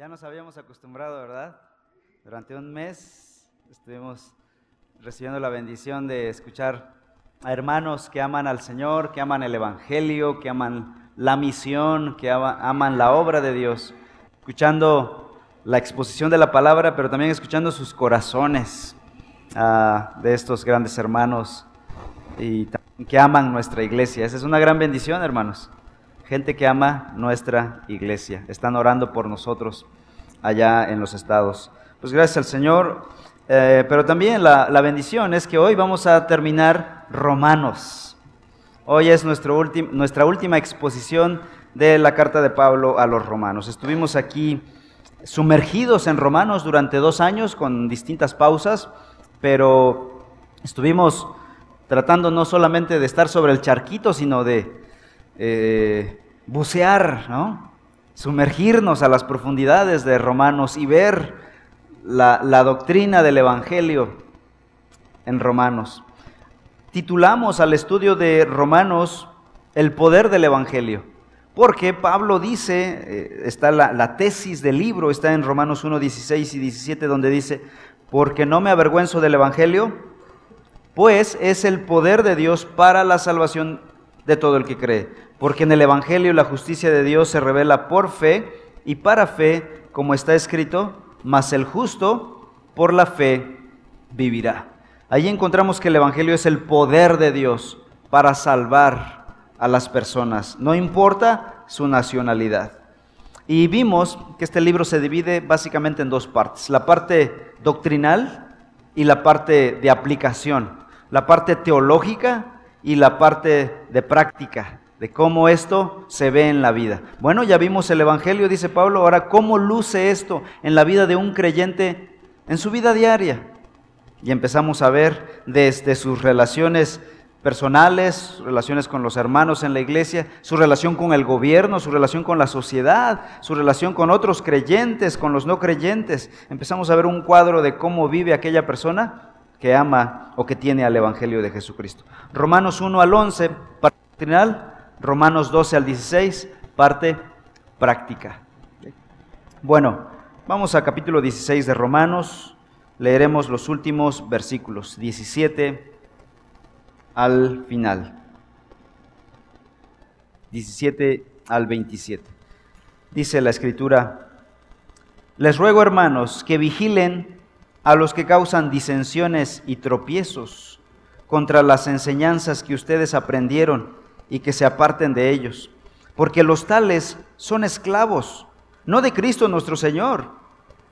Ya nos habíamos acostumbrado, ¿verdad? Durante un mes estuvimos recibiendo la bendición de escuchar a hermanos que aman al Señor, que aman el Evangelio, que aman la misión, que aman la obra de Dios, escuchando la exposición de la palabra, pero también escuchando sus corazones uh, de estos grandes hermanos y que aman nuestra iglesia. Esa es una gran bendición, hermanos gente que ama nuestra iglesia. Están orando por nosotros allá en los estados. Pues gracias al Señor. Eh, pero también la, bendición es que hoy vamos a terminar Romanos. Hoy es nuestro nuestra última exposición de la carta de Pablo a los romanos. Estuvimos aquí sumergidos en Romanos durante dos años con distintas pausas, pero estuvimos tratando no solamente de estar sobre el charquito, sino de eh, bucear, ¿no? sumergirnos a las profundidades de Romanos y ver la, la doctrina del Evangelio en Romanos. Titulamos al estudio de Romanos el poder del Evangelio. Porque Pablo dice, eh, está la, la, tesis del libro, está en Romanos 1, 16 y 17, donde dice, porque no me avergüenzo del Evangelio, pues es el poder de Dios para la salvación de todo el que cree porque en el Evangelio la justicia de Dios se revela por fe y para fe, como está escrito, mas el justo por la fe vivirá. Allí encontramos que el Evangelio es el poder de Dios para salvar a las personas, no importa su nacionalidad. Y vimos que este libro se divide básicamente en dos partes, la parte doctrinal y la parte de aplicación, la parte teológica y la parte de práctica de cómo esto se ve en la vida. Bueno, ya vimos el Evangelio, dice Pablo, ahora cómo luce esto en la vida de un creyente en su vida diaria. Y empezamos a ver desde sus relaciones personales, relaciones con los hermanos en la iglesia, su relación con el gobierno, su relación con la sociedad, su relación con otros creyentes, con los no creyentes. Empezamos a ver un cuadro de cómo vive aquella persona que ama o que tiene al Evangelio de Jesucristo. Romanos 1 al 11, para final, Romanos 12 al 16, parte práctica. Bueno, vamos a capítulo 16 de Romanos, leeremos los últimos versículos, 17 al final. 17 al 27. Dice la escritura, les ruego hermanos que vigilen a los que causan disensiones y tropiezos contra las enseñanzas que ustedes aprendieron y que se aparten de ellos, porque los tales son esclavos, no de Cristo nuestro Señor,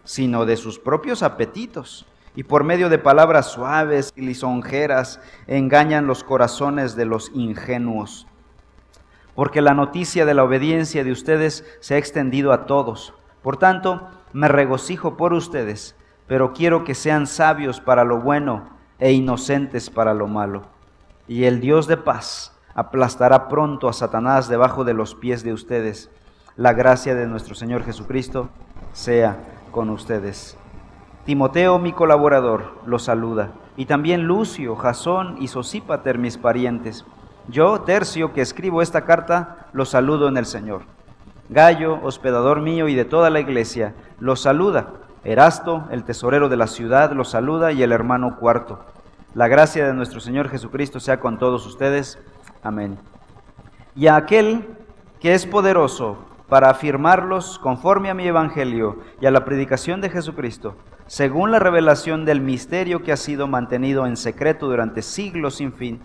sino de sus propios apetitos, y por medio de palabras suaves y lisonjeras engañan los corazones de los ingenuos. Porque la noticia de la obediencia de ustedes se ha extendido a todos. Por tanto, me regocijo por ustedes, pero quiero que sean sabios para lo bueno e inocentes para lo malo. Y el Dios de paz, aplastará pronto a Satanás debajo de los pies de ustedes. La gracia de nuestro Señor Jesucristo sea con ustedes. Timoteo, mi colaborador, los saluda, y también Lucio, Jasón y Sosípater, mis parientes. Yo, Tercio, que escribo esta carta, los saludo en el Señor. Gallo, hospedador mío y de toda la iglesia, los saluda. Erasto, el tesorero de la ciudad, los saluda y el hermano cuarto. La gracia de nuestro Señor Jesucristo sea con todos ustedes. Amén. Y a aquel que es poderoso para afirmarlos conforme a mi evangelio y a la predicación de Jesucristo, según la revelación del misterio que ha sido mantenido en secreto durante siglos sin fin,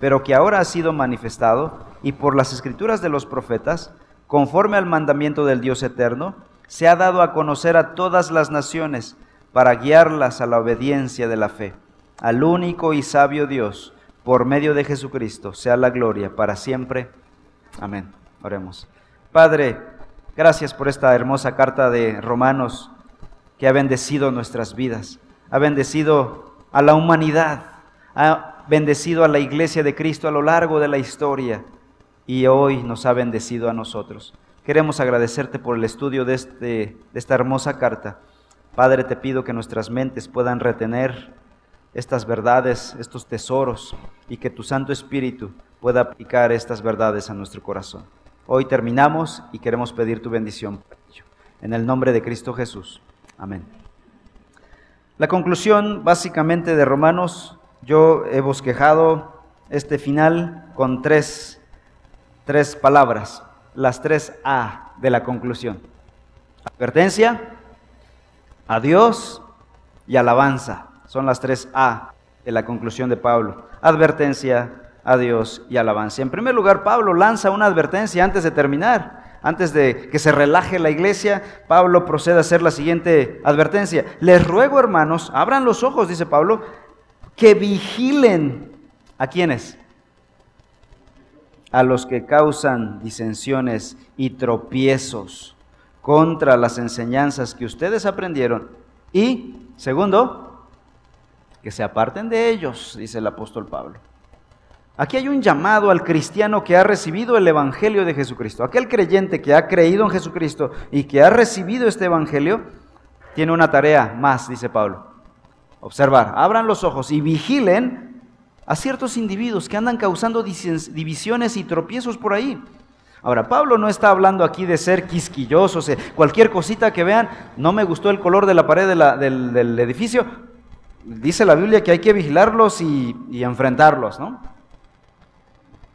pero que ahora ha sido manifestado y por las escrituras de los profetas, conforme al mandamiento del Dios eterno, se ha dado a conocer a todas las naciones para guiarlas a la obediencia de la fe, al único y sabio Dios por medio de Jesucristo, sea la gloria para siempre. Amén. Oremos. Padre, gracias por esta hermosa carta de Romanos que ha bendecido nuestras vidas, ha bendecido a la humanidad, ha bendecido a la iglesia de Cristo a lo largo de la historia y hoy nos ha bendecido a nosotros. Queremos agradecerte por el estudio de, este, de esta hermosa carta. Padre, te pido que nuestras mentes puedan retener estas verdades, estos tesoros, y que tu Santo Espíritu pueda aplicar estas verdades a nuestro corazón. Hoy terminamos y queremos pedir tu bendición. En el nombre de Cristo Jesús. Amén. La conclusión básicamente de Romanos, yo he bosquejado este final con tres, tres palabras, las tres A de la conclusión. Advertencia, adiós y alabanza. Son las tres A de la conclusión de Pablo. Advertencia, adiós y alabanza. En primer lugar, Pablo lanza una advertencia antes de terminar. Antes de que se relaje la iglesia, Pablo procede a hacer la siguiente advertencia. Les ruego, hermanos, abran los ojos, dice Pablo, que vigilen a quienes? A los que causan disensiones y tropiezos contra las enseñanzas que ustedes aprendieron. Y, segundo, que se aparten de ellos, dice el apóstol Pablo. Aquí hay un llamado al cristiano que ha recibido el Evangelio de Jesucristo. Aquel creyente que ha creído en Jesucristo y que ha recibido este Evangelio, tiene una tarea más, dice Pablo. Observar, abran los ojos y vigilen a ciertos individuos que andan causando divisiones y tropiezos por ahí. Ahora, Pablo no está hablando aquí de ser quisquillosos, eh, cualquier cosita que vean, no me gustó el color de la pared del, edificio, dice la Biblia que hay que vigilarlos y, y enfrentarlos, ¿no?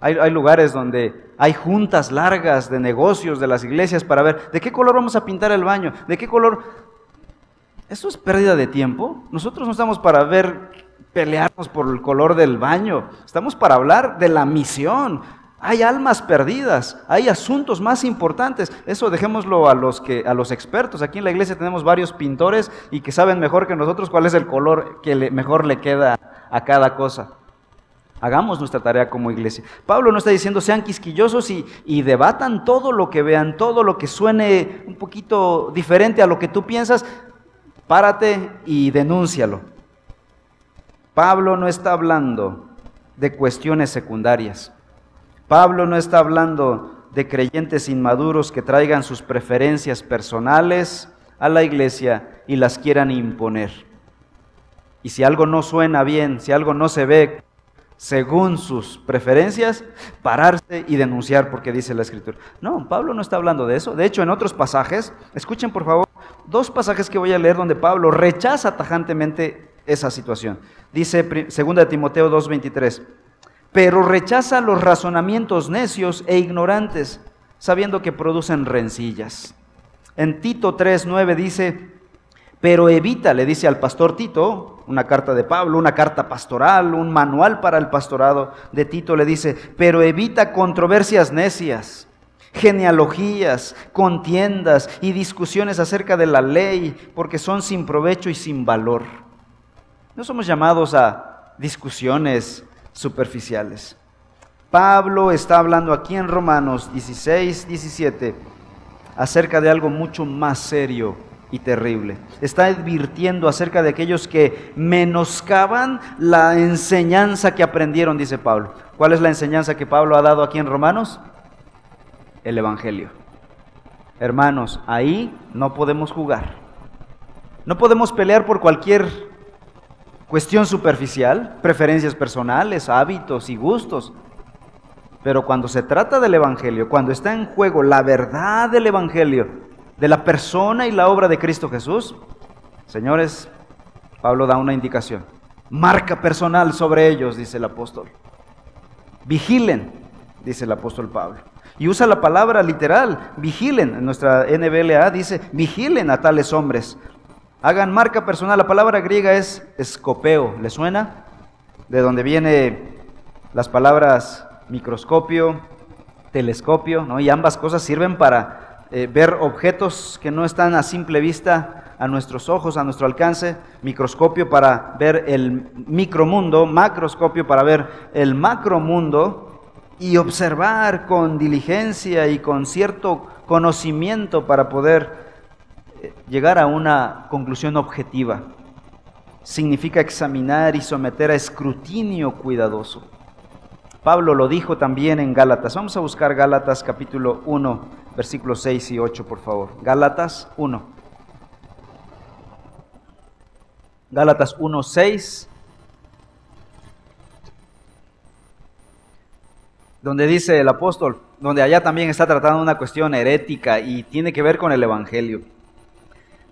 Hay, lugares donde hay juntas largas de negocios de las iglesias para ver de qué color vamos a pintar el baño, de qué color... ¿Esto es pérdida de tiempo? Nosotros no estamos para ver pelearnos por el color del baño, estamos para hablar de la misión. Hay almas perdidas, hay asuntos más importantes. Eso dejémoslo a los que a los expertos. Aquí en la iglesia tenemos varios pintores y que saben mejor que nosotros cuál es el color que mejor le queda a cada cosa. Hagamos nuestra tarea como iglesia. Pablo no está diciendo sean quisquillosos y, debatan todo lo que vean, todo lo que suene un poquito diferente a lo que tú piensas. Párate y denúncialo. Pablo no está hablando de cuestiones secundarias. Pablo no está hablando de creyentes inmaduros que traigan sus preferencias personales a la iglesia y las quieran imponer. Y si algo no suena bien, si algo no se ve según sus preferencias, pararse y denunciar porque dice la escritura. No, Pablo no está hablando de eso. De hecho, en otros pasajes, escuchen por favor dos pasajes que voy a leer donde Pablo rechaza tajantemente esa situación. Dice 2 Timoteo 2:23, pero rechaza los razonamientos necios e ignorantes, sabiendo que producen rencillas. En Tito 3:9 dice, pero evita, le dice al pastor Tito, una carta de Pablo, una carta pastoral, un manual para el pastorado de Tito, le dice, pero evita controversias necias, genealogías, contiendas y discusiones acerca de la ley, porque son sin provecho y sin valor. No somos llamados a discusiones superficiales. Pablo está hablando aquí en Romanos 16, 17 acerca de algo mucho más serio y terrible. Está advirtiendo acerca de aquellos que menoscaban la enseñanza que aprendieron, dice Pablo. ¿Cuál es la enseñanza que Pablo ha dado aquí en Romanos? El Evangelio. Hermanos, ahí no podemos jugar. No podemos pelear por cualquier cuestión superficial, preferencias personales, hábitos y gustos. Pero cuando se trata del Evangelio, cuando está en juego la verdad del Evangelio, de la persona y la obra de Cristo Jesús, señores, Pablo da una indicación. Marca personal sobre ellos, dice el apóstol. Vigilen, dice el apóstol Pablo. Y usa la palabra literal, vigilen. En nuestra NBLA dice, vigilen a tales hombres. Hagan marca personal. La palabra griega es escopeo. ¿Le suena? De donde viene las palabras microscopio, telescopio, ¿no? Y ambas cosas sirven para eh, ver objetos que no están a simple vista a nuestros ojos, a nuestro alcance, microscopio para ver el micromundo, macroscopio para ver el macromundo y observar con diligencia y con cierto conocimiento para poder llegar a una conclusión objetiva. Significa examinar y someter a escrutinio cuidadoso. Pablo lo dijo también en Gálatas. Vamos a buscar Gálatas capítulo 1, versículos 6 y 8, por favor. Gálatas 1. Gálatas 1, 6. Donde dice el apóstol, donde allá también está tratando una cuestión herética y tiene que ver con el Evangelio.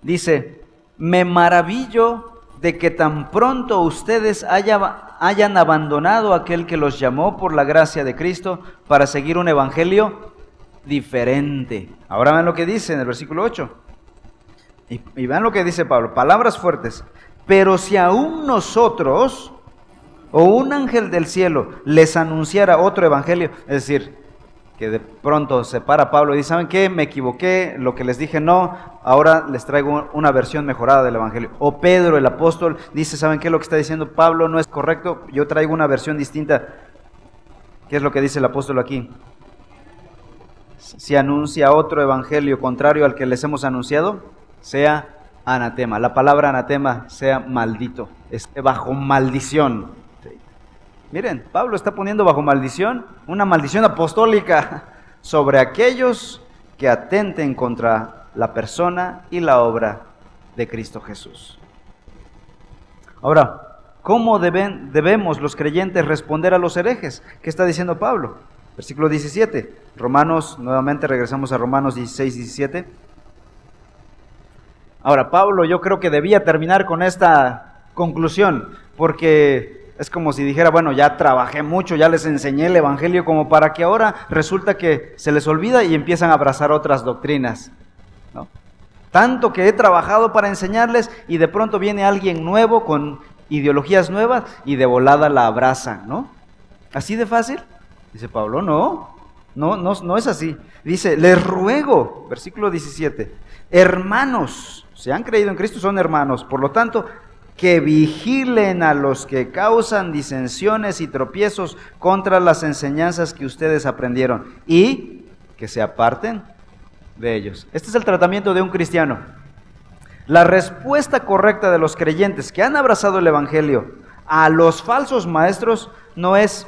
Dice, me maravillo de que tan pronto ustedes hayan abandonado aquel que los llamó por la gracia de Cristo para seguir un evangelio diferente. Ahora ven lo que dice en el versículo 8. Y, y vean lo que dice Pablo, palabras fuertes. Pero si aún nosotros o un ángel del cielo les anunciara otro evangelio, es decir, que de pronto se para Pablo y dice, ¿saben qué? Me equivoqué, lo que les dije no, ahora les traigo una versión mejorada del Evangelio. O Pedro, el apóstol, dice, ¿saben qué? Lo que está diciendo Pablo no es correcto, yo traigo una versión distinta. ¿Qué es lo que dice el apóstol aquí? Si anuncia otro Evangelio contrario al que les hemos anunciado, sea anatema. La palabra anatema sea maldito, esté bajo maldición. Miren, Pablo está poniendo bajo maldición una maldición apostólica sobre aquellos que atenten contra la persona y la obra de Cristo Jesús. Ahora, ¿cómo deben, debemos los creyentes responder a los herejes? ¿Qué está diciendo Pablo? Versículo 17. Romanos, nuevamente regresamos a Romanos 16, 17. Ahora, Pablo yo creo que debía terminar con esta conclusión, porque es como si dijera, bueno, ya trabajé mucho, ya les enseñé el Evangelio, como para que ahora resulta que se les olvida y empiezan a abrazar otras doctrinas. ¿no? Tanto que he trabajado para enseñarles y de pronto viene alguien nuevo con ideologías nuevas y de volada la abrazan, ¿no? ¿Así de fácil? Dice Pablo, no, no, no, no es así. Dice, les ruego, versículo 17, hermanos, se han creído en Cristo, son hermanos, por lo tanto, que vigilen a los que causan disensiones y tropiezos contra las enseñanzas que ustedes aprendieron y que se aparten de ellos. Este es el tratamiento de un cristiano. La respuesta correcta de los creyentes que han abrazado el Evangelio a los falsos maestros no es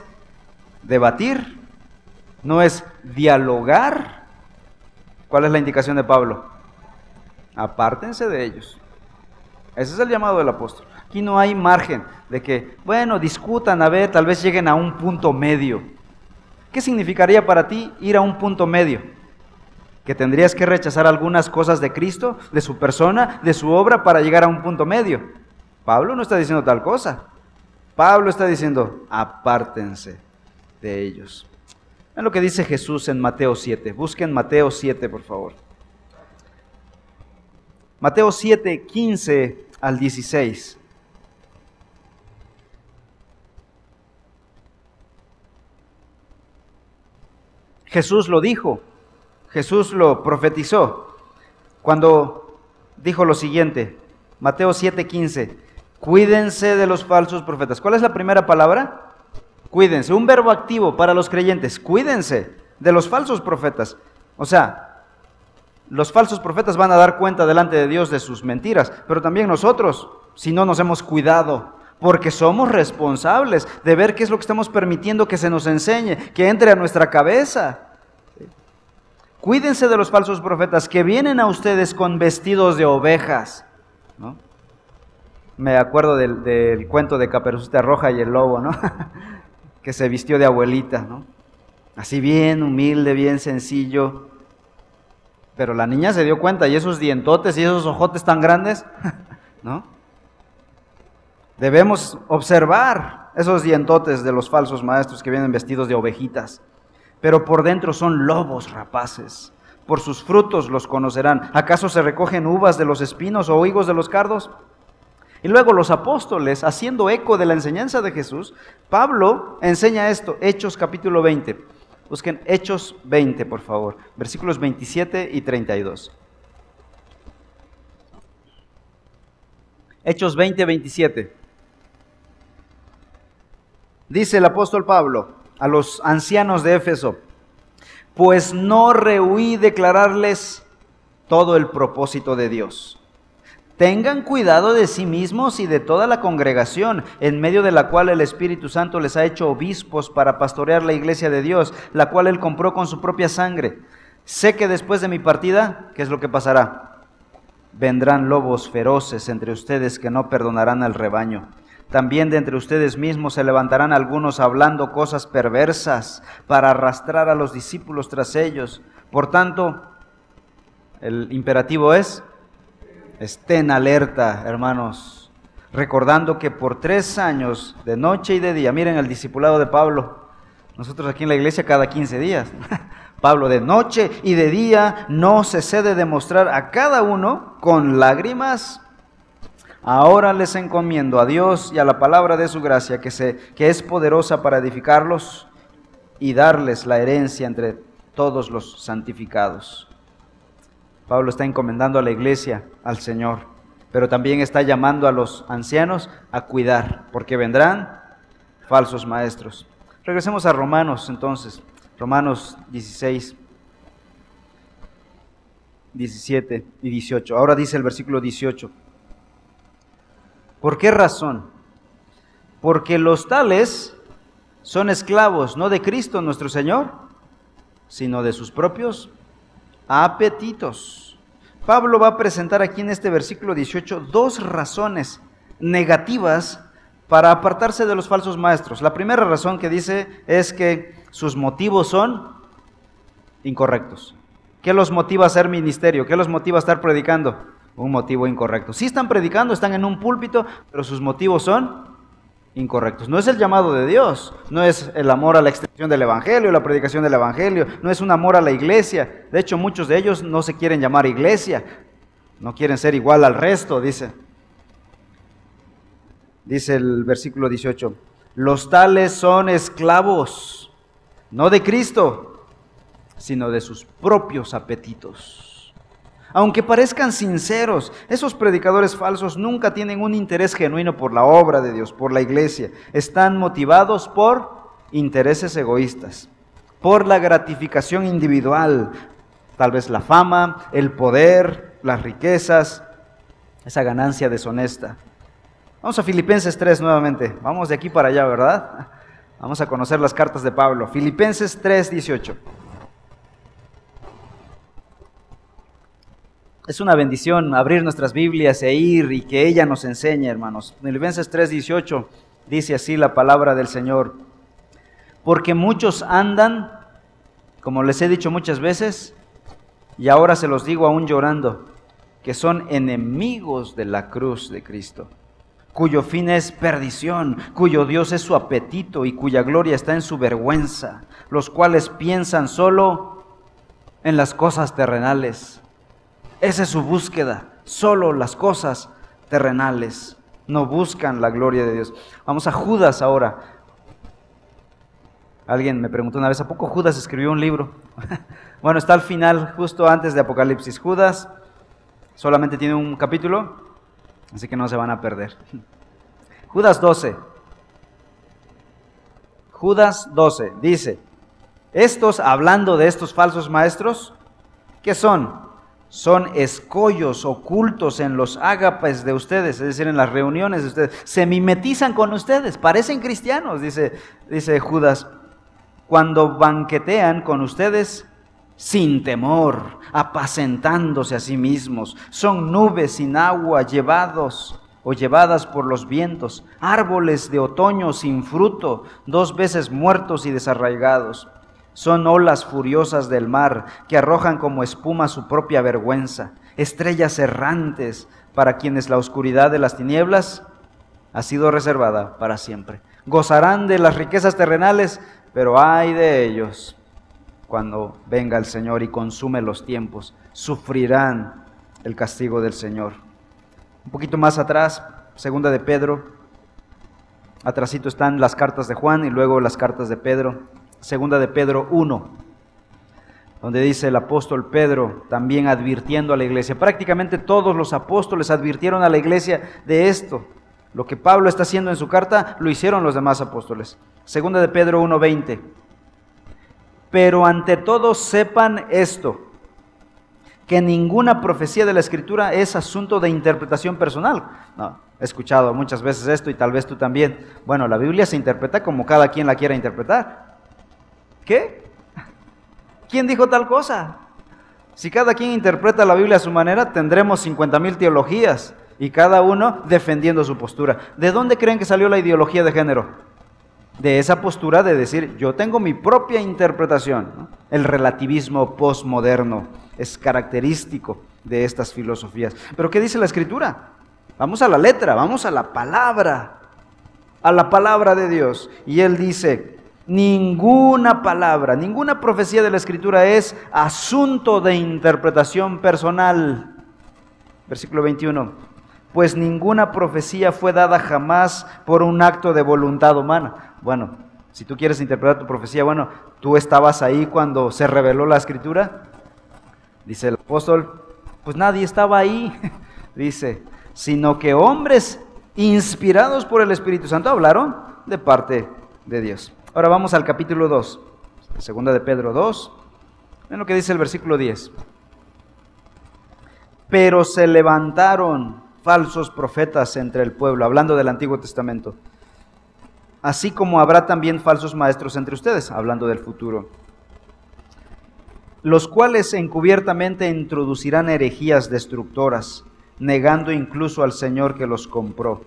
debatir, no es dialogar. ¿Cuál es la indicación de Pablo? Apártense de ellos. Ese es el llamado del apóstol. Aquí no hay margen de que, bueno, discutan, a ver, tal vez lleguen a un punto medio. ¿Qué significaría para ti ir a un punto medio? Que tendrías que rechazar algunas cosas de Cristo, de su persona, de su obra para llegar a un punto medio. Pablo no está diciendo tal cosa. Pablo está diciendo, apártense de ellos. Vean lo que dice Jesús en Mateo 7. Busquen Mateo 7, por favor. Mateo 7, 15 al 16. Jesús lo dijo, Jesús lo profetizó cuando dijo lo siguiente, Mateo 7:15, cuídense de los falsos profetas. ¿Cuál es la primera palabra? Cuídense, un verbo activo para los creyentes, cuídense de los falsos profetas. O sea, los falsos profetas van a dar cuenta delante de Dios de sus mentiras, pero también nosotros, si no nos hemos cuidado, porque somos responsables de ver qué es lo que estamos permitiendo que se nos enseñe, que entre a nuestra cabeza. Cuídense de los falsos profetas que vienen a ustedes con vestidos de ovejas. Me acuerdo del, cuento de Caperucita Roja y el lobo, ¿no? que se vistió de abuelita, ¿no? Así bien humilde, bien sencillo, pero la niña se dio cuenta y esos dientotes y esos ojotes tan grandes, ¿no? Debemos observar esos dientotes de los falsos maestros que vienen vestidos de ovejitas, pero por dentro son lobos rapaces. Por sus frutos los conocerán. ¿Acaso se recogen uvas de los espinos o higos de los cardos? Y luego los apóstoles, haciendo eco de la enseñanza de Jesús, Pablo enseña esto, Hechos capítulo 20. Busquen Hechos 20, por favor, versículos 27 y 32. Hechos 20, 27. Dice el apóstol Pablo a los ancianos de Éfeso, pues no rehuí declararles todo el propósito de Dios Tengan cuidado de sí mismos y de toda la congregación, en medio de la cual el Espíritu Santo les ha hecho obispos para pastorear la iglesia de Dios, la cual él compró con su propia sangre. Sé que después de mi partida, ¿qué es lo que pasará? Vendrán lobos feroces entre ustedes que no perdonarán al rebaño. También de entre ustedes mismos se levantarán algunos hablando cosas perversas para arrastrar a los discípulos tras ellos. Por tanto, el imperativo es, Estén alerta, hermanos, recordando que por tres años, de noche y de día, miren el discipulado de Pablo, nosotros aquí en la iglesia cada 15 días, Pablo de noche y de día no se cede de mostrar a cada uno con lágrimas. Ahora les encomiendo a Dios y a la palabra de su gracia que, se, que es poderosa para edificarlos y darles la herencia entre todos los santificados. Pablo está encomendando a la iglesia al Señor, pero también está llamando a los ancianos a cuidar, porque vendrán falsos maestros. Regresemos a Romanos entonces, Romanos 16, 17 y 18. Ahora dice el versículo 18. ¿Por qué razón? Porque los tales son esclavos no de Cristo nuestro Señor, sino de sus propios apetitos. Pablo va a presentar aquí en este versículo 18 dos razones negativas para apartarse de los falsos maestros. La primera razón que dice es que sus motivos son incorrectos. ¿Qué los motiva a ser ministerio? ¿Qué los motiva a estar predicando? Un motivo incorrecto. Si están predicando, están en un púlpito, pero sus motivos son incorrectos. No es el llamado de Dios, no es el amor a la extensión del Evangelio, la predicación del Evangelio, no es un amor a la iglesia. De hecho, muchos de ellos no se quieren llamar iglesia, no quieren ser igual al resto, dice. Dice el versículo 18, los tales son esclavos, no de Cristo, sino de sus propios apetitos. Aunque parezcan sinceros, esos predicadores falsos nunca tienen un interés genuino por la obra de Dios, por la iglesia. Están motivados por intereses egoístas, por la gratificación individual, tal vez la fama, el poder, las riquezas, esa ganancia deshonesta. Vamos a Filipenses 3 nuevamente. Vamos de aquí para allá, ¿verdad? Vamos a conocer las cartas de Pablo. Filipenses 3, 18. Es una bendición abrir nuestras Biblias e ir y que ella nos enseñe, hermanos. Filipenses 3:18 dice así la palabra del Señor. Porque muchos andan, como les he dicho muchas veces, y ahora se los digo aún llorando, que son enemigos de la cruz de Cristo, cuyo fin es perdición, cuyo Dios es su apetito y cuya gloria está en su vergüenza, los cuales piensan solo en las cosas terrenales esa es su búsqueda. Solo las cosas terrenales. No buscan la gloria de Dios. Vamos a Judas ahora. Alguien me preguntó una vez, ¿a poco Judas escribió un libro? bueno, está al final, justo antes de Apocalipsis. Judas solamente tiene un capítulo, así que no se van a perder. Judas 12. Judas 12 dice, estos, hablando de estos falsos maestros, ¿qué son? Son escollos ocultos en los ágapes de ustedes, es decir, en las reuniones de ustedes. Se mimetizan con ustedes, parecen cristianos, dice, dice Judas, cuando banquetean con ustedes sin temor, apacentándose a sí mismos. Son nubes sin agua llevados o llevadas por los vientos, árboles de otoño sin fruto, dos veces muertos y desarraigados son olas furiosas del mar que arrojan como espuma su propia vergüenza, estrellas errantes para quienes la oscuridad de las tinieblas ha sido reservada para siempre. Gozarán de las riquezas terrenales, pero ay de ellos cuando venga el Señor y consume los tiempos, sufrirán el castigo del Señor. Un poquito más atrás, segunda de Pedro, atrásito están las cartas de Juan y luego las cartas de Pedro. Segunda de Pedro 1, donde dice el apóstol Pedro también advirtiendo a la iglesia. Prácticamente todos los apóstoles advirtieron a la iglesia de esto. Lo que Pablo está haciendo en su carta lo hicieron los demás apóstoles. Segunda de Pedro 1:20. Pero ante todo sepan esto, que ninguna profecía de la escritura es asunto de interpretación personal. No, he escuchado muchas veces esto y tal vez tú también. Bueno, la Biblia se interpreta como cada quien la quiera interpretar. ¿Qué? ¿Quién dijo tal cosa? Si cada quien interpreta la Biblia a su manera, tendremos 50 mil teologías y cada uno defendiendo su postura. ¿De dónde creen que salió la ideología de género? De esa postura de decir, yo tengo mi propia interpretación, el relativismo postmoderno. es característico de estas filosofías. Pero ¿qué dice la escritura? Vamos a la letra, vamos a la palabra, a la palabra de Dios. Y él dice, ninguna palabra, ninguna profecía de la escritura es asunto de interpretación personal. Versículo 21. Pues ninguna profecía fue dada jamás por un acto de voluntad humana. Bueno, si tú quieres interpretar tu profecía, bueno, tú estabas ahí cuando se reveló la escritura. Dice el apóstol, pues nadie estaba ahí. Dice, sino que hombres inspirados por el Espíritu Santo hablaron de parte de Dios. Ahora vamos al capítulo 2, segunda de Pedro 2. Ven lo que dice el versículo 10. Pero se levantaron falsos profetas entre el pueblo, hablando del Antiguo Testamento. Así como habrá también falsos maestros entre ustedes, hablando del futuro. Los cuales encubiertamente introducirán herejías destructoras, negando incluso al Señor que los compró,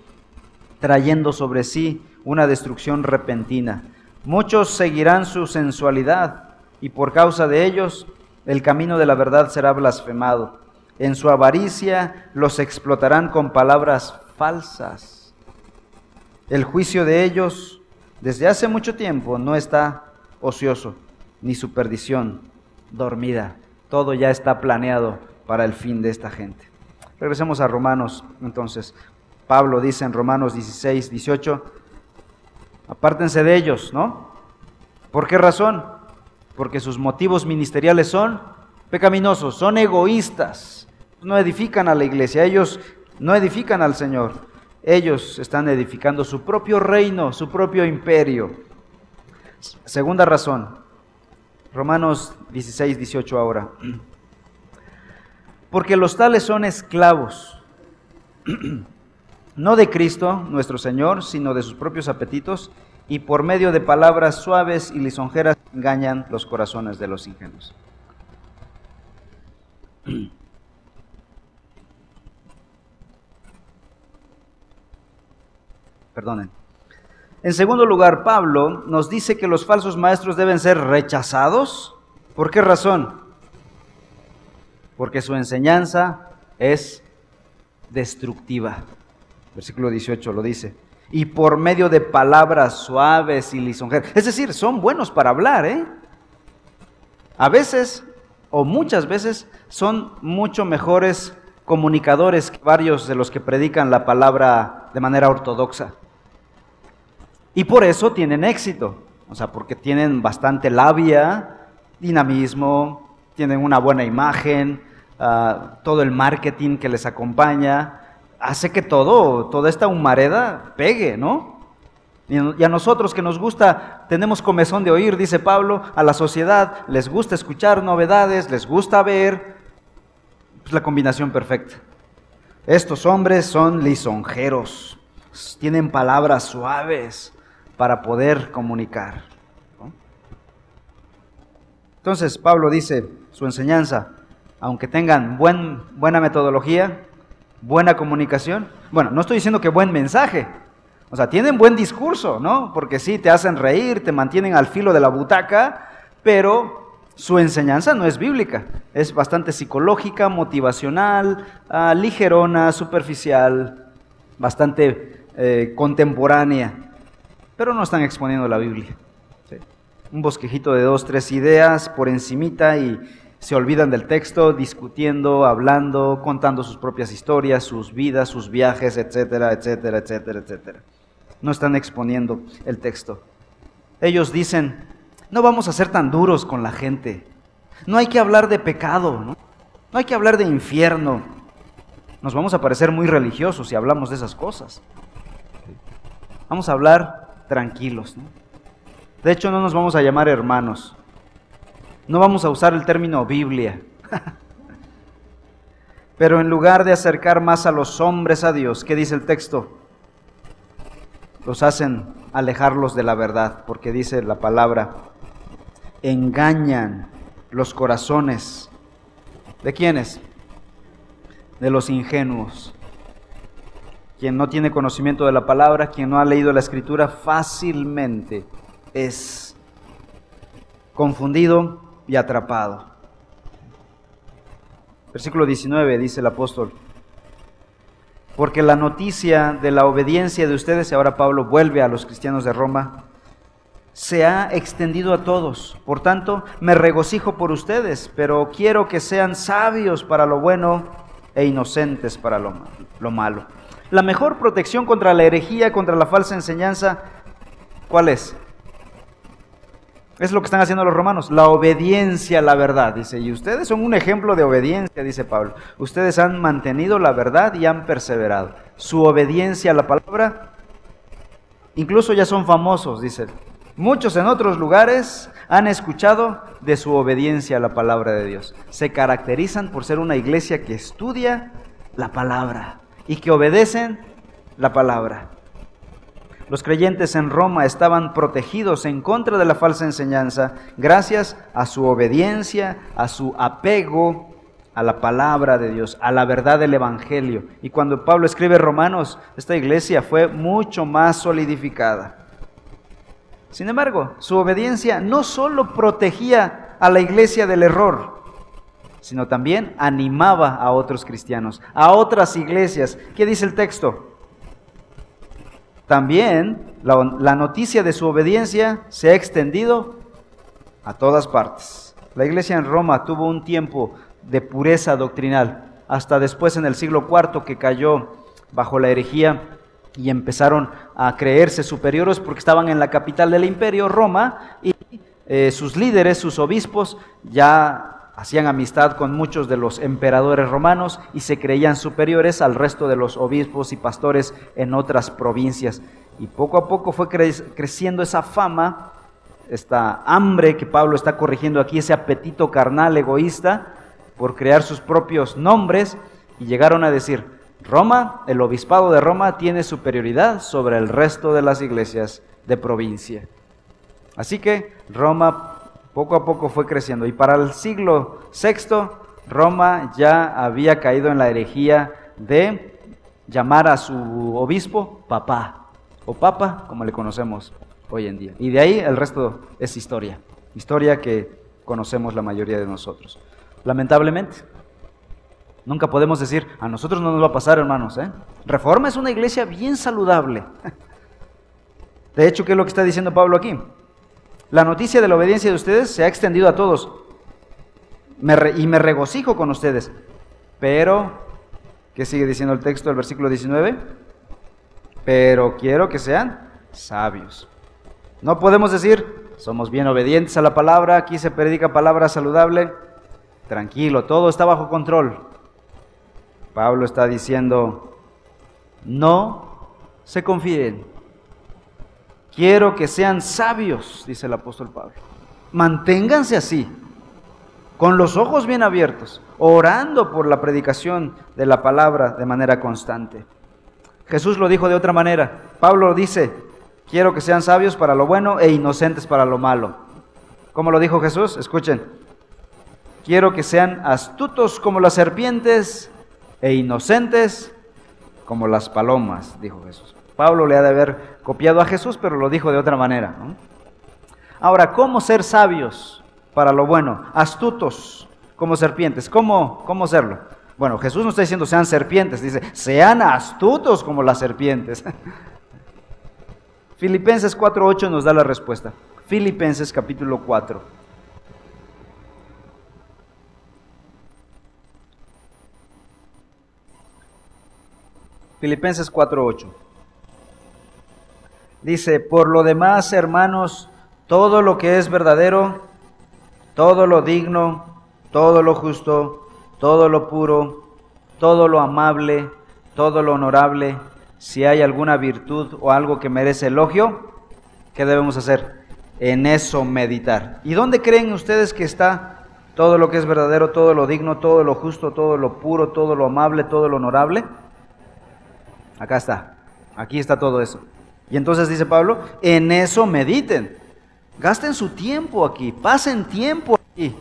trayendo sobre sí una destrucción repentina. Muchos seguirán su sensualidad y por causa de ellos el camino de la verdad será blasfemado. En su avaricia los explotarán con palabras falsas. El juicio de ellos desde hace mucho tiempo no está ocioso, ni su perdición dormida. Todo ya está planeado para el fin de esta gente. Regresemos a Romanos entonces. Pablo dice en Romanos 16, 18, apártense de ellos, ¿no? ¿Por qué razón? Porque sus motivos ministeriales son pecaminosos, son egoístas, no edifican a la iglesia, ellos no edifican al Señor, ellos están edificando su propio reino, su propio imperio. Segunda razón, Romanos 16, 18 ahora. Porque los tales son esclavos, no de Cristo, nuestro Señor, sino de sus propios apetitos, y por medio de palabras suaves y lisonjeras engañan los corazones de los ingenuos. Perdonen. En segundo lugar, Pablo nos dice que los falsos maestros deben ser rechazados. ¿Por qué razón? Porque su enseñanza es destructiva. Versículo 18 lo dice. Y por medio de palabras suaves y lisonjeras. Es decir, son buenos para hablar, ¿eh? A veces, o muchas veces, son mucho mejores comunicadores que varios de los que predican la palabra de manera ortodoxa. Y por eso tienen éxito, o sea, porque tienen bastante labia, dinamismo, tienen una buena imagen, ah, todo el marketing que les acompaña, hace que todo, toda esta humareda pegue, ¿no? Y a nosotros que nos gusta, tenemos comezón de oír, dice Pablo, a la sociedad les gusta escuchar novedades, les gusta ver, es la combinación perfecta. Estos hombres son lisonjeros, tienen palabras suaves, para poder comunicar. Entonces Pablo dice su enseñanza, aunque tengan buen, buena metodología, buena comunicación, bueno, no estoy diciendo que buen mensaje, o sea, tienen buen discurso, ¿no? Porque sí, te hacen reír, te mantienen al filo de la butaca, pero su enseñanza no es bíblica, es bastante psicológica, motivacional, ah, ligerona, superficial, bastante eh, contemporánea pero no están exponiendo la Biblia. Un bosquejito de dos, tres ideas por encimita y se olvidan del texto, discutiendo, hablando, contando sus propias historias, sus vidas, sus viajes, etcétera, etcétera, etcétera, etcétera. No están exponiendo el texto. Ellos dicen, no vamos a ser tan duros con la gente. No hay que hablar de pecado, ¿no? hay que hablar de infierno. Nos vamos a parecer muy religiosos si hablamos de esas cosas. Vamos a hablar tranquilos. De hecho, no nos vamos a llamar hermanos. No vamos a usar el término Biblia. Pero en lugar de acercar más a los hombres a Dios, ¿qué dice el texto? Los hacen alejarlos de la verdad, porque dice la palabra, engañan los corazones. ¿De quiénes? De los ingenuos. Quien no tiene conocimiento de la palabra, quien no ha leído la escritura, fácilmente es confundido y atrapado. Versículo 19 dice el apóstol, porque la noticia de la obediencia de ustedes, y ahora Pablo vuelve a los cristianos de Roma, se ha extendido a todos. Por tanto, me regocijo por ustedes, pero quiero que sean sabios para lo bueno e inocentes para lo, lo malo. La mejor protección contra la herejía, contra la falsa enseñanza, ¿cuál es? Es lo que están haciendo los romanos, la obediencia a la verdad, dice. Y ustedes son un ejemplo de obediencia, dice Pablo. Ustedes han mantenido la verdad y han perseverado. Su obediencia a la palabra, incluso ya son famosos, dice. Muchos en otros lugares han escuchado de su obediencia a la palabra de Dios. Se caracterizan por ser una iglesia que estudia la palabra y que obedecen la palabra. Los creyentes en Roma estaban protegidos en contra de la falsa enseñanza gracias a su obediencia, a su apego a la palabra de Dios, a la verdad del Evangelio. Y cuando Pablo escribe Romanos, esta iglesia fue mucho más solidificada. Sin embargo, su obediencia no solo protegía a la iglesia del error, sino también animaba a otros cristianos, a otras iglesias. ¿Qué dice el texto? También la, noticia de su obediencia se ha extendido a todas partes. La iglesia en Roma tuvo un tiempo de pureza doctrinal, hasta después en el siglo IV que cayó bajo la herejía y empezaron a creerse superiores porque estaban en la capital del imperio, Roma, y eh, sus líderes, sus obispos, ya hacían amistad con muchos de los emperadores romanos y se creían superiores al resto de los obispos y pastores en otras provincias. Y poco a poco fue creciendo esa fama, esta hambre que Pablo está corrigiendo aquí, ese apetito carnal egoísta por crear sus propios nombres y llegaron a decir, Roma, el obispado de Roma tiene superioridad sobre el resto de las iglesias de provincia. Así que Roma poco a poco fue creciendo y para el siglo VI Roma ya había caído en la herejía de llamar a su obispo papá o papa como le conocemos hoy en día. Y de ahí el resto es historia, historia que conocemos la mayoría de nosotros. Lamentablemente, Nunca podemos decir, a nosotros no nos va a pasar, hermanos. ¿eh? Reforma es una iglesia bien saludable. De hecho, ¿qué es lo que está diciendo Pablo aquí? La noticia de la obediencia de ustedes se ha extendido a todos. y me regocijo con ustedes. Pero, ¿qué sigue diciendo el texto del versículo 19? Pero quiero que sean sabios. No podemos decir, somos bien obedientes a la palabra, aquí se predica palabra saludable. Tranquilo, todo está bajo control. Pablo está diciendo, no se confíen. Quiero que sean sabios, dice el apóstol Pablo. Manténganse así, con los ojos bien abiertos, orando por la predicación de la palabra de manera constante. Jesús lo dijo de otra manera. Pablo dice, quiero que sean sabios para lo bueno e inocentes para lo malo. ¿Cómo lo dijo Jesús? Escuchen. Quiero que sean astutos como las serpientes e inocentes como las palomas, dijo Jesús. Pablo le ha de haber copiado a Jesús, pero lo dijo de otra manera. Ahora, ¿cómo ser sabios para lo bueno? Astutos como serpientes. ¿Cómo, ¿Cómo serlo? Bueno, Jesús no está diciendo sean serpientes, dice sean astutos como las serpientes. Filipenses 4.8 nos da la respuesta. Filipenses capítulo 4. Filipenses 4:8. Dice, por lo demás, hermanos, todo lo que es verdadero, todo lo digno, todo lo justo, todo lo puro, todo lo amable, todo lo honorable, si hay alguna virtud o algo que merece elogio, ¿qué debemos hacer? En eso meditar. ¿Y dónde creen ustedes que está todo lo que es verdadero, todo lo digno, todo lo justo, todo lo puro, todo lo amable, todo lo honorable? Acá está. Aquí está todo eso. Y entonces dice Pablo, en eso mediten. Gasten su tiempo aquí, pasen tiempo aquí.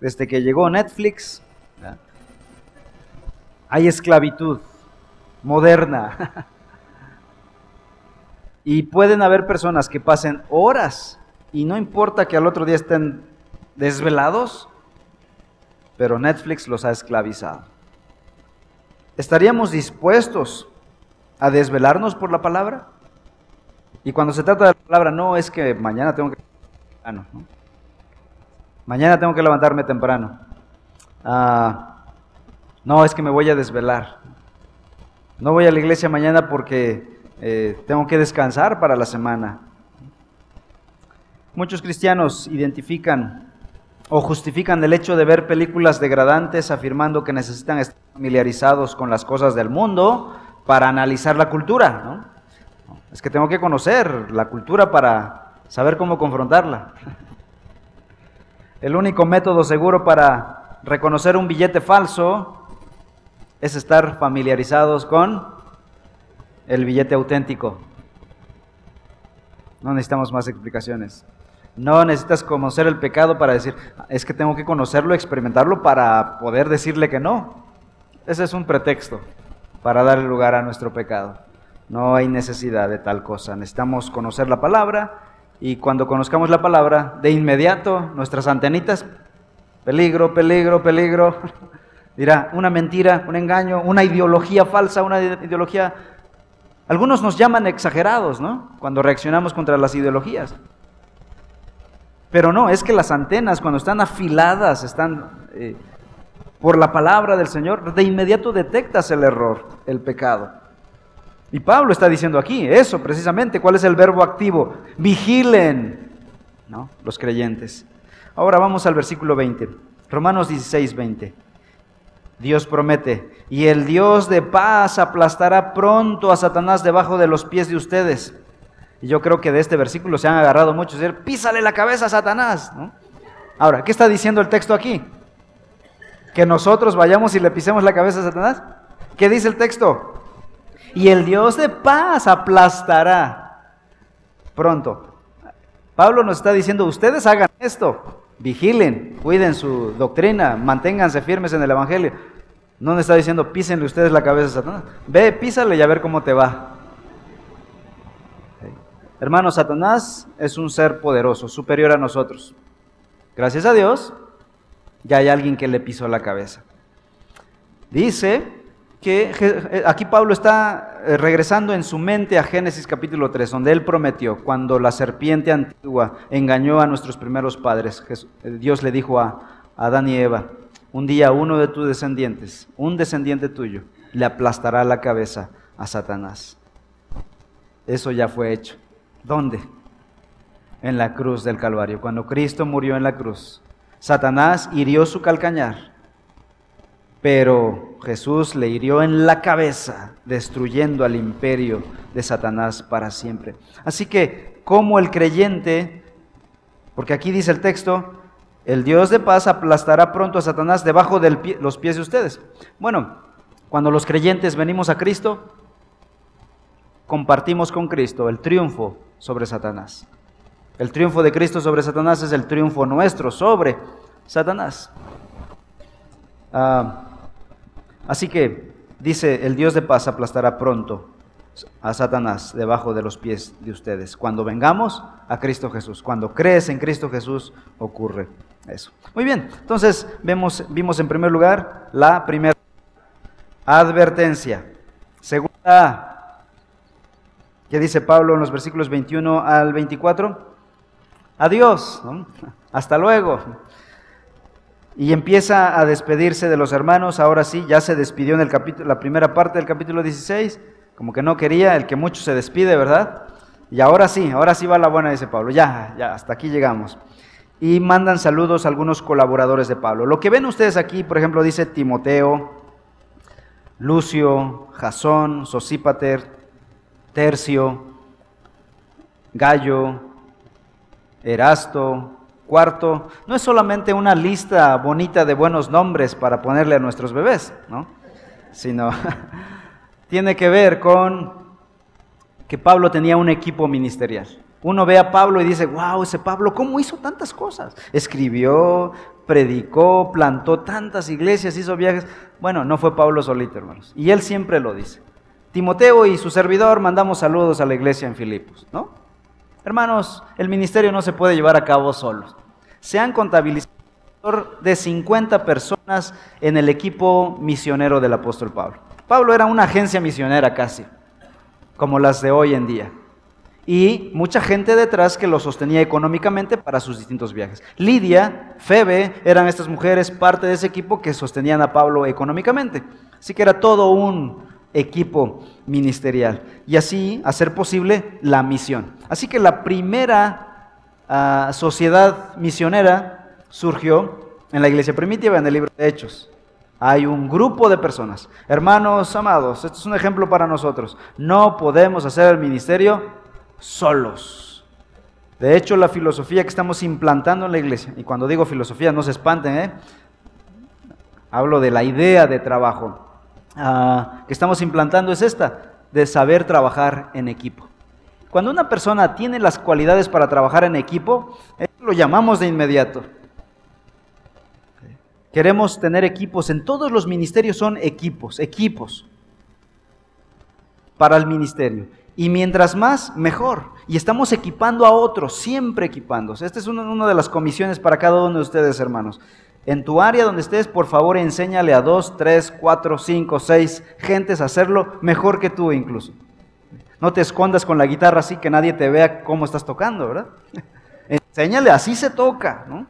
Desde que llegó Netflix, hay esclavitud moderna. y pueden haber personas que pasen horas y no importa que al otro día estén desvelados, pero Netflix los ha esclavizado. ¿Estaríamos dispuestos a desvelarnos por la palabra? Y cuando se trata de la palabra, no es que mañana tengo que temprano, Mañana tengo que levantarme temprano. Ah, no, es que me voy a desvelar. No voy a la iglesia mañana porque eh, tengo que descansar para la semana. Muchos cristianos identifican o justifican el hecho de ver películas degradantes afirmando que necesitan estar familiarizados con las cosas del mundo para analizar la cultura. Es que tengo que conocer la cultura para saber cómo confrontarla. El único método seguro para reconocer un billete falso es estar familiarizados con el billete auténtico. No necesitamos más explicaciones. No necesitas conocer el pecado para decir, es que tengo que conocerlo, experimentarlo para poder decirle que no. Ese es un pretexto para darle lugar a nuestro pecado. No hay necesidad de tal cosa. Necesitamos conocer la palabra y cuando conozcamos la palabra, de inmediato nuestras antenitas, peligro, peligro, peligro, dirá una mentira, un engaño, una ideología falsa, una ideología... Algunos nos llaman exagerados, ¿no? Cuando reaccionamos contra las ideologías. Pero no, es que las antenas cuando están afiladas, están eh, por la palabra del Señor, de inmediato detectas el error, el pecado. Y Pablo está diciendo aquí eso precisamente. ¿Cuál es el verbo activo? Vigilen, ¿no? Los creyentes. Ahora vamos al versículo 20. Romanos 16, 20. Dios promete, y el Dios de paz aplastará pronto a Satanás debajo de los pies de ustedes. Y yo creo que de este versículo se han agarrado muchos. Decir, písale la cabeza a Satanás. Ahora, ¿qué está diciendo el texto aquí? Que nosotros vayamos y le pisemos la cabeza a Satanás. ¿Qué dice el texto? y el Dios de paz aplastará pronto. Pablo nos está diciendo, ustedes hagan esto, vigilen, cuiden su doctrina, manténganse firmes en el Evangelio. No nos está diciendo, písenle ustedes la cabeza a Satanás. Ve, písale y a ver cómo te va. Hermano, Satanás es un ser poderoso, superior a nosotros. Gracias a Dios, ya hay alguien que le pisó la cabeza. Dice que eh, aquí Pablo está eh, regresando en su mente a Génesis capítulo 3, donde él prometió, cuando la serpiente antigua engañó a nuestros primeros padres, eh, Dios le dijo a Adán y Eva, un día uno de tus descendientes, un descendiente tuyo, le aplastará la cabeza a Satanás. Eso ya fue hecho. ¿Dónde? En la cruz del Calvario. Cuando Cristo murió en la cruz, Satanás hirió su calcañar pero Jesús le hirió en la cabeza, destruyendo al imperio de Satanás para siempre. Así que, como el creyente, porque aquí dice el texto, el Dios de paz aplastará pronto a Satanás debajo de los pies de ustedes. Bueno, cuando los creyentes venimos a Cristo, compartimos con Cristo el triunfo sobre Satanás. El triunfo de Cristo sobre Satanás es el triunfo nuestro sobre Satanás. Ah, Así que dice, el Dios de paz aplastará pronto a Satanás debajo de los pies de ustedes. Cuando vengamos a Cristo Jesús, cuando crees en Cristo Jesús, ocurre eso. Muy bien, entonces vemos, vimos en primer lugar la primera advertencia. Segunda, ¿qué dice Pablo en los versículos 21 al 24? Adiós, hasta luego y empieza a despedirse de los hermanos. Ahora sí, ya se despidió en el capítulo, la primera parte del capítulo 16, como que no quería, el que mucho se despide, ¿verdad? Y ahora sí, ahora sí va la buena, dice Pablo. Ya, ya, hasta aquí llegamos. Y mandan saludos a algunos colaboradores de Pablo. Lo que ven ustedes aquí, por ejemplo, dice Timoteo, Lucio, Jasón, Sosípater, Tercio, Gallo, Erasto, Cuarto, no es solamente una lista bonita de buenos nombres para ponerle a nuestros bebés, ¿no? Sino tiene que ver con que Pablo tenía un equipo ministerial. Uno ve a Pablo y dice, wow, ese Pablo, ¿cómo hizo tantas cosas? Escribió, predicó, plantó tantas iglesias, hizo viajes. Bueno, no fue Pablo solito, hermanos. Y él siempre lo dice. Timoteo y su servidor mandamos saludos a la iglesia en Filipos, ¿no? Hermanos, el ministerio no se puede llevar a cabo solos. Se han contabilizado de 50 personas en el equipo misionero del apóstol Pablo. Pablo era una agencia misionera casi, como las de hoy en día. Y mucha gente detrás que lo sostenía económicamente para sus distintos viajes. Lidia, Febe, eran estas mujeres parte de ese equipo que sostenían a Pablo económicamente. Así que era todo un equipo ministerial. Y así hacer posible la misión. Así que la primera ah, sociedad misionera surgió en la iglesia primitiva, en el libro de Hechos. Hay un grupo de personas. Hermanos amados, esto es un ejemplo para nosotros. No podemos hacer el ministerio solos. De hecho, la filosofía que estamos implantando en la iglesia, y cuando digo filosofía no se espanten, ¿eh? hablo de la idea de trabajo que estamos implantando es esta, de saber trabajar en equipo. Cuando una persona tiene las cualidades para trabajar en equipo, lo llamamos de inmediato. Queremos tener equipos. En todos los ministerios son equipos, equipos para el ministerio. Y mientras más, mejor. Y estamos equipando a otros, siempre equipándose. Esta es una, de las comisiones para cada uno de ustedes, hermanos. En tu área donde estés, por favor, enséñale a dos, tres, cuatro, cinco, seis gentes a hacerlo mejor que tú incluso. No te escondas con la guitarra así que nadie te vea cómo estás tocando, ¿verdad? Enséñale, así se toca, ¿no?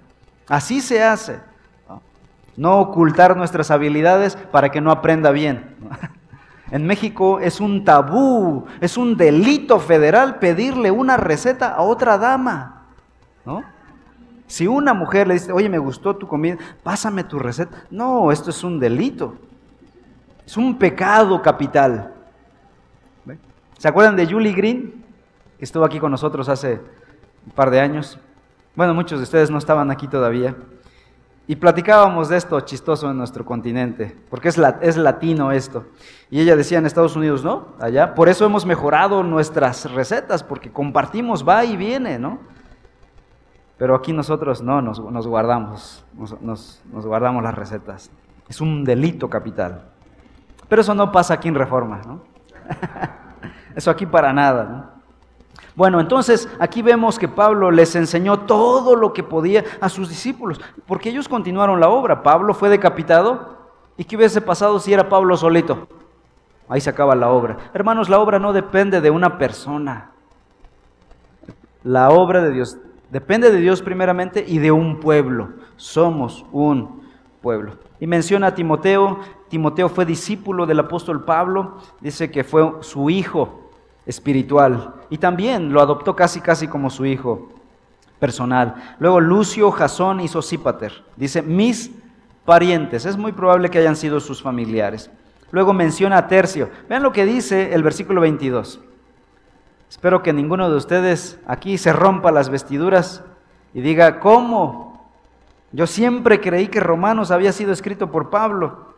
Así se hace no ocultar nuestras habilidades para que no aprenda bien. En México es un tabú, es un delito federal pedirle una receta a otra dama. ¿no? Si una mujer le dice, oye, me gustó tu comida, pásame tu receta. No, esto es un delito. Es un pecado capital. ¿Se acuerdan de Julie Green? Que estuvo aquí con nosotros hace un par de años. Bueno, muchos de ustedes no estaban aquí todavía. Y platicábamos de esto chistoso en nuestro continente, porque es, es latino esto. Y ella decía en Estados Unidos, ¿no? Allá. Por eso hemos mejorado nuestras recetas, porque compartimos, va y viene, ¿no? Pero aquí nosotros no, nos, guardamos, nos, nos guardamos las recetas. Es un delito capital. Pero eso no pasa aquí en Reforma, ¿no? eso aquí para nada, ¿no? Bueno, entonces aquí vemos que Pablo les enseñó todo lo que podía a sus discípulos, porque ellos continuaron la obra. Pablo fue decapitado. ¿Y qué hubiese pasado si era Pablo solito? Ahí se acaba la obra. Hermanos, la obra no depende de una persona. La obra de Dios depende de Dios primeramente y de un pueblo. Somos un pueblo. Y menciona a Timoteo. Timoteo fue discípulo del apóstol Pablo. Dice que fue su hijo espiritual y también lo adoptó casi casi como su hijo personal. Luego Lucio, Jasón y Sosípater. Dice, mis parientes. Es muy probable que hayan sido sus familiares. Luego menciona a Tercio. Vean lo que dice el versículo 22. Espero que ninguno de ustedes aquí se rompa las vestiduras y diga, ¿cómo? Yo siempre creí que Romanos había sido escrito por Pablo.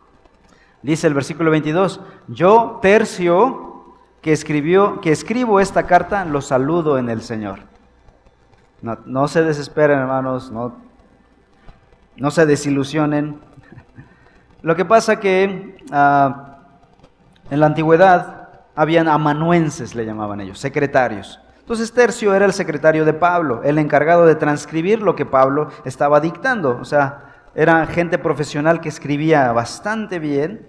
Dice el versículo 22, yo, Tercio, que, escribió, que escribo esta carta, lo saludo en el Señor. No, se desesperen, hermanos, no, no se desilusionen. Lo que pasa que ah, en la antigüedad habían amanuenses, le llamaban ellos, secretarios. Entonces Tercio era el secretario de Pablo, el encargado de transcribir lo que Pablo estaba dictando. O sea, era gente profesional que escribía bastante bien.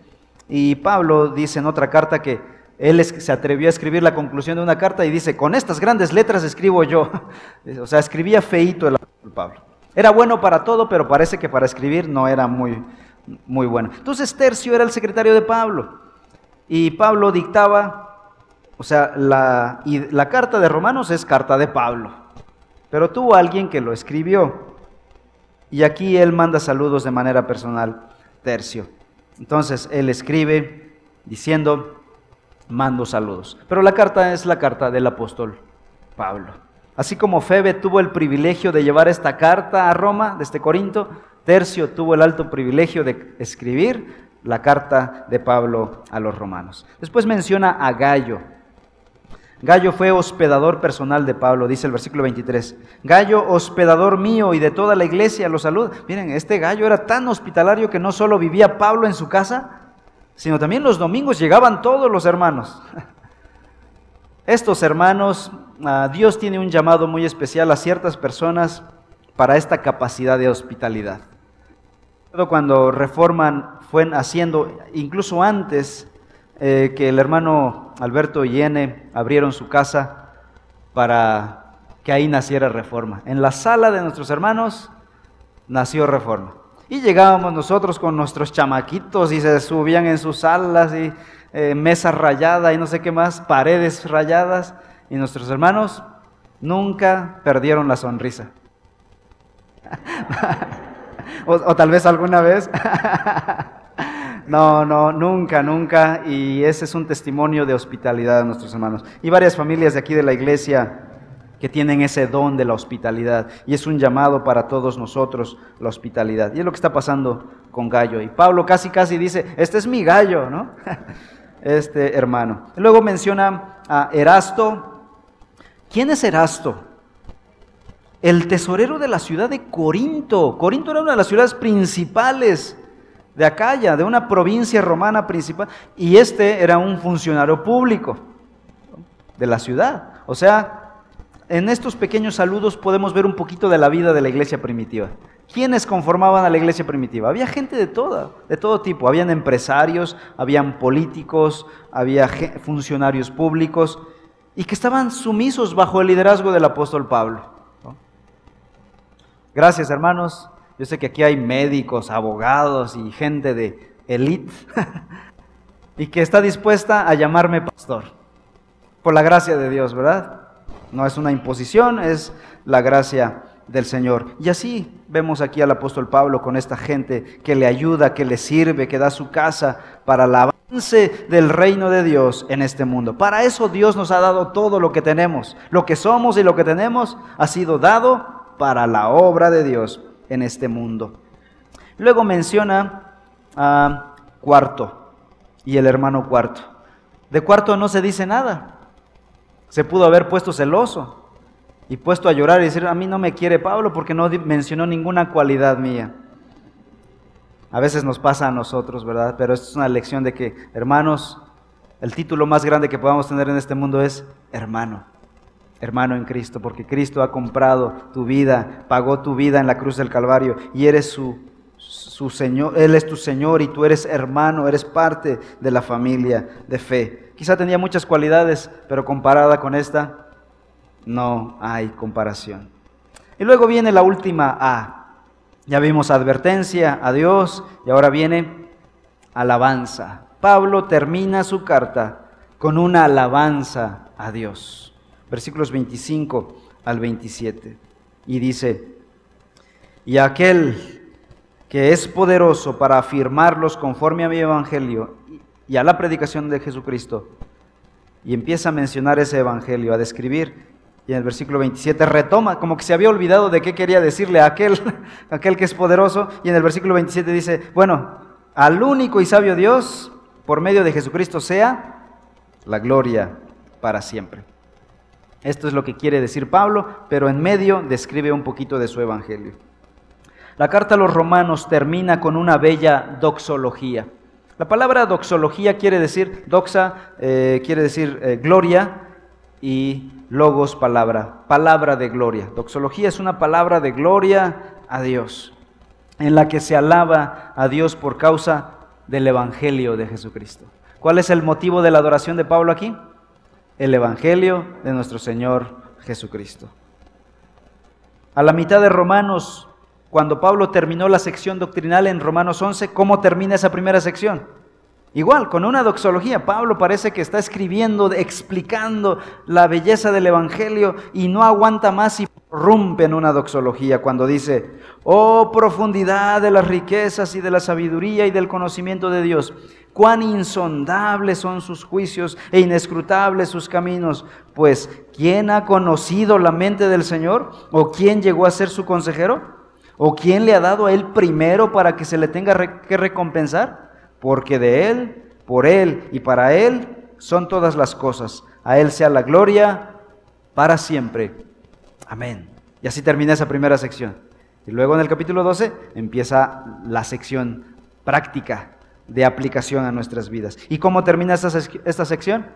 Y Pablo dice en otra carta que él se atrevió a escribir la conclusión de una carta y dice, con estas grandes letras escribo yo. O sea, escribía feito el Pablo. Era bueno para todo, pero parece que para escribir no era muy, muy bueno. Entonces Tercio era el secretario de Pablo. Y Pablo dictaba, o sea, la, y la carta de Romanos es carta de Pablo. Pero tuvo alguien que lo escribió. Y aquí él manda saludos de manera personal, Tercio. Entonces él escribe diciendo, mando saludos. Pero la carta es la carta del apóstol Pablo. Así como Febe tuvo el privilegio de llevar esta carta a Roma desde Corinto, Tercio tuvo el alto privilegio de escribir la carta de Pablo a los romanos. Después menciona a Gallo. Gallo fue hospedador personal de Pablo, dice el versículo 23. Gallo, hospedador mío y de toda la iglesia, lo saluda. Miren, este gallo era tan hospitalario que no solo vivía Pablo en su casa, sino también los domingos llegaban todos los hermanos. Estos hermanos, ah, Dios tiene un llamado muy especial a ciertas personas para esta capacidad de hospitalidad. cuando reforman, fue haciendo, incluso antes eh, que el hermano Alberto y Ene abrieron su casa para que ahí naciera reforma. En la sala de nuestros hermanos nació reforma. Y llegábamos nosotros con nuestros chamaquitos y se subían en sus salas y eh, mesa rayada y no sé qué más, paredes rayadas. Y nuestros hermanos nunca perdieron la sonrisa. o, tal vez alguna vez. no, no, nunca, nunca. Y ese es un testimonio de hospitalidad de nuestros hermanos. Y varias familias de aquí de la iglesia que tienen ese don de la hospitalidad. Y es un llamado para todos nosotros la hospitalidad. Y es lo que está pasando con Gallo. Y Pablo casi, casi dice, este es mi gallo, ¿no? este hermano. Luego menciona a Erasto. ¿Quién es Erasto? el tesorero de la ciudad de Corinto. Corinto era una de las ciudades principales de Acaya, de una provincia romana principal, y este era un funcionario público de la ciudad. O sea, en estos pequeños saludos podemos ver un poquito de la vida de la iglesia primitiva. ¿Quiénes conformaban a la iglesia primitiva? Había gente de toda, de todo tipo. Habían empresarios, habían políticos, había funcionarios públicos y que estaban sumisos bajo el liderazgo del apóstol Pablo. Gracias, hermanos. Yo sé que aquí hay médicos, abogados y gente de élite y que está dispuesta a llamarme pastor. Por la gracia de Dios, ¿verdad? No es una imposición, es la gracia del Señor. Y así vemos aquí al apóstol Pablo con esta gente que le ayuda, que le sirve, que da su casa para el avance del reino de Dios en este mundo. Para eso Dios nos ha dado todo lo que tenemos. Lo que somos y lo que tenemos ha sido dado para la obra de Dios en este mundo. Luego menciona a Cuarto y el hermano Cuarto. De Cuarto no se dice nada. Se pudo haber puesto celoso y puesto a llorar y decir, a mí no me quiere Pablo porque no mencionó ninguna cualidad mía. A veces nos pasa a nosotros, ¿verdad? Pero esto es una lección de que, hermanos, el título más grande que podamos tener en este mundo es hermano hermano en Cristo, porque Cristo ha comprado tu vida, pagó tu vida en la cruz del Calvario y eres su, su Señor, Él es tu Señor y tú eres hermano, eres parte de la familia de fe. Quizá tenía muchas cualidades, pero comparada con esta, no hay comparación. Y luego viene la última A. Ya vimos advertencia a Dios y ahora viene alabanza. Pablo termina su carta con una alabanza a Dios versículos 25 al 27. Y dice, y aquel que es poderoso para afirmarlos conforme a mi evangelio y a la predicación de Jesucristo, y empieza a mencionar ese evangelio, a describir, y en el versículo 27 retoma, como que se había olvidado de qué quería decirle a aquel, aquel que es poderoso, y en el versículo 27 dice, bueno, al único y sabio Dios, por medio de Jesucristo, sea la gloria para siempre. Esto es lo que quiere decir Pablo, pero en medio describe un poquito de su evangelio. La carta a los romanos termina con una bella doxología. La palabra doxología quiere decir, doxa eh, quiere decir eh, gloria y logos palabra, palabra de gloria. Doxología es una palabra de gloria a Dios, en la que se alaba a Dios por causa del Evangelio de Jesucristo. ¿Cuál es el motivo de la adoración de Pablo aquí? El Evangelio de nuestro Señor Jesucristo. A la mitad de Romanos, cuando Pablo terminó la sección doctrinal en Romanos 11, ¿cómo termina esa primera sección? Igual, con una doxología, Pablo parece que está escribiendo, explicando la belleza del Evangelio y no aguanta más y rompe en una doxología cuando dice, oh profundidad de las riquezas y de la sabiduría y del conocimiento de Dios, cuán insondables son sus juicios e inescrutables sus caminos, pues ¿quién ha conocido la mente del Señor? ¿O quién llegó a ser su consejero? ¿O quién le ha dado a él primero para que se le tenga que recompensar? porque de Él, por Él y para Él son todas las cosas. A Él sea la gloria para siempre. Amén. Y así termina esa primera sección. Y luego en el capítulo 12 empieza la sección práctica de aplicación a nuestras vidas. ¿Y cómo termina esta, esta sección?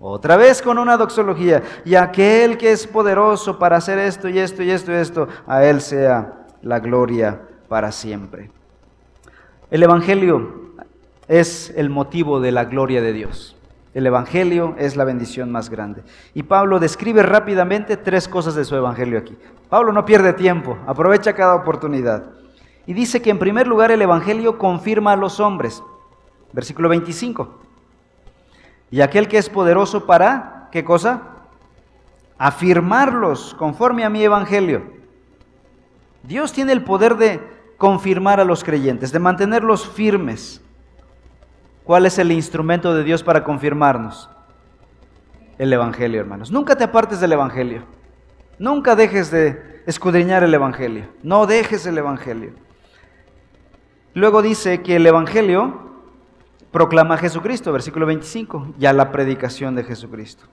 Otra vez con una doxología. Y aquel que es poderoso para hacer esto y esto y esto y esto, a Él sea la gloria para siempre. El Evangelio es el motivo de la gloria de Dios. El Evangelio es la bendición más grande. Y Pablo describe rápidamente tres cosas de su Evangelio aquí. Pablo no pierde tiempo, aprovecha cada oportunidad. Y dice que en primer lugar el Evangelio confirma a los hombres. Versículo 25. Y aquel que es poderoso para, ¿qué cosa? Afirmarlos conforme a mi Evangelio. Dios tiene el poder de confirmar a los creyentes, de mantenerlos firmes. ¿Cuál es el instrumento de Dios para confirmarnos? El Evangelio, hermanos. Nunca te apartes del Evangelio. Nunca dejes de escudriñar el Evangelio. No dejes el Evangelio. Luego dice que el Evangelio proclama a Jesucristo, versículo 25, ya la predicación de Jesucristo.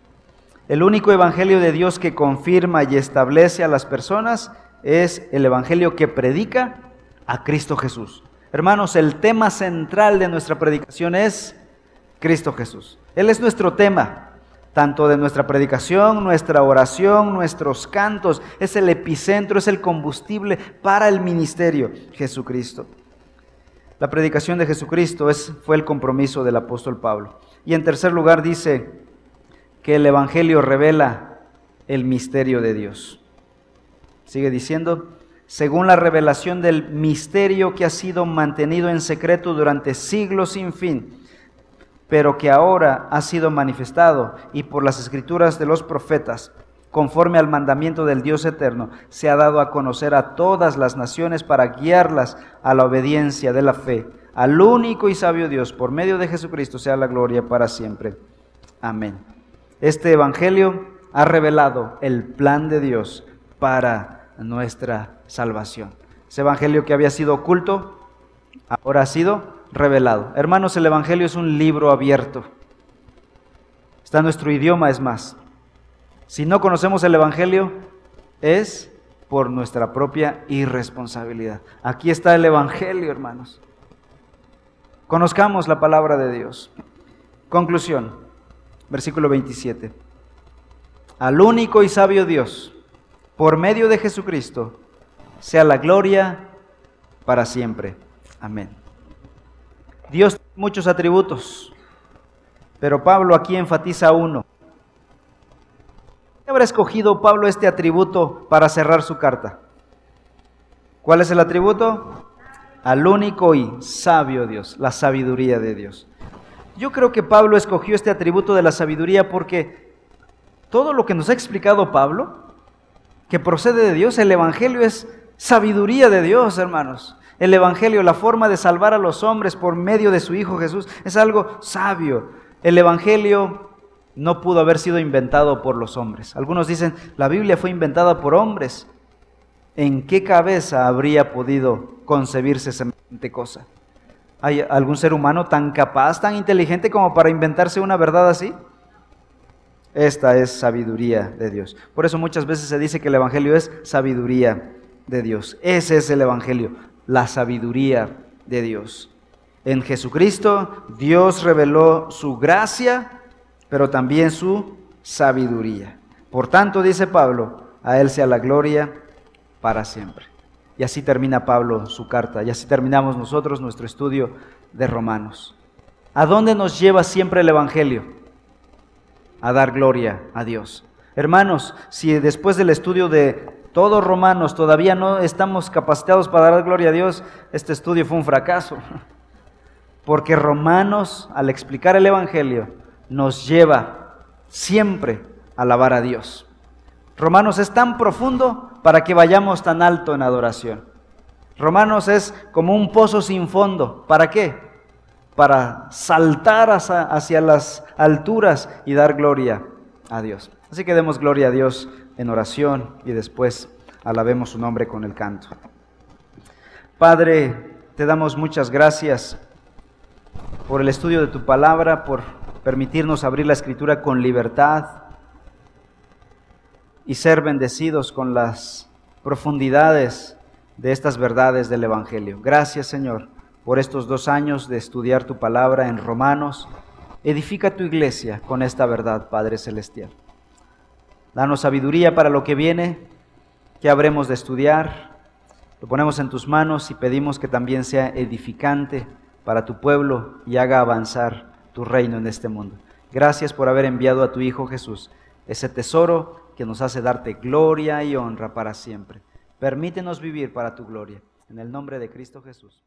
El único Evangelio de Dios que confirma y establece a las personas es el Evangelio que predica a Cristo Jesús. Hermanos, el tema central de nuestra predicación es Cristo Jesús. Él es nuestro tema, tanto de nuestra predicación, nuestra oración, nuestros cantos. Es el epicentro, es el combustible para el ministerio, Jesucristo. La predicación de Jesucristo es, fue el compromiso del apóstol Pablo. Y en tercer lugar dice que el Evangelio revela el misterio de Dios. Sigue diciendo, según la revelación del misterio que ha sido mantenido en secreto durante siglos sin fin, pero que ahora ha sido manifestado y por las escrituras de los profetas, conforme al mandamiento del Dios eterno, se ha dado a conocer a todas las naciones para guiarlas a la obediencia de la fe, al único y sabio Dios, por medio de Jesucristo, sea la gloria para siempre. Amén. Este Evangelio ha revelado el plan de Dios para nuestra salvación. Ese evangelio que había sido oculto, ahora ha sido revelado. Hermanos, el evangelio es un libro abierto. Está en nuestro idioma, es más. Si no conocemos el evangelio, es por nuestra propia irresponsabilidad. Aquí está el evangelio, hermanos. Conozcamos la palabra de Dios. Conclusión, versículo 27. Al único y sabio Dios por medio de Jesucristo, sea la gloria para siempre. Amén. Dios tiene muchos atributos, pero Pablo aquí enfatiza uno. ¿Qué habrá escogido Pablo este atributo para cerrar su carta? ¿Cuál es el atributo? Al único y sabio Dios, la sabiduría de Dios. Yo creo que Pablo escogió este atributo de la sabiduría porque todo lo que nos ha explicado Pablo que procede de Dios. El Evangelio es sabiduría de Dios, hermanos. El Evangelio, la forma de salvar a los hombres por medio de su Hijo Jesús, es algo sabio. El Evangelio no pudo haber sido inventado por los hombres. Algunos dicen, la Biblia fue inventada por hombres. ¿En qué cabeza habría podido concebirse semejante cosa? ¿Hay algún ser humano tan capaz, tan inteligente como para inventarse una verdad así? Esta es sabiduría de Dios. Por eso muchas veces se dice que el Evangelio es sabiduría de Dios. Ese es el Evangelio, la sabiduría de Dios. En Jesucristo Dios reveló su gracia, pero también su sabiduría. Por tanto, dice Pablo, a Él sea la gloria para siempre. Y así termina Pablo su carta, y así terminamos nosotros nuestro estudio de Romanos. ¿A dónde nos lleva siempre el Evangelio? a dar gloria a Dios. Hermanos, si después del estudio de todos romanos todavía no estamos capacitados para dar gloria a Dios, este estudio fue un fracaso. Porque Romanos, al explicar el Evangelio, nos lleva siempre a alabar a Dios. Romanos es tan profundo para que vayamos tan alto en adoración. Romanos es como un pozo sin fondo. ¿Para qué? para saltar hacia, las alturas y dar gloria a Dios. Así que demos gloria a Dios en oración y después alabemos su nombre con el canto. Padre, te damos muchas gracias por el estudio de tu palabra, por permitirnos abrir la escritura con libertad y ser bendecidos con las profundidades de estas verdades del Evangelio. Gracias Señor por estos dos años de estudiar tu palabra en Romanos. Edifica tu iglesia con esta verdad, Padre Celestial. Danos sabiduría para lo que viene, que habremos de estudiar, Lo ponemos en tus manos y pedimos que también sea edificante para tu pueblo y haga avanzar tu reino en este mundo. Gracias por haber enviado a tu Hijo Jesús, ese tesoro que nos hace darte gloria y honra para siempre. Permítenos vivir para tu gloria. En el nombre de Cristo Jesús.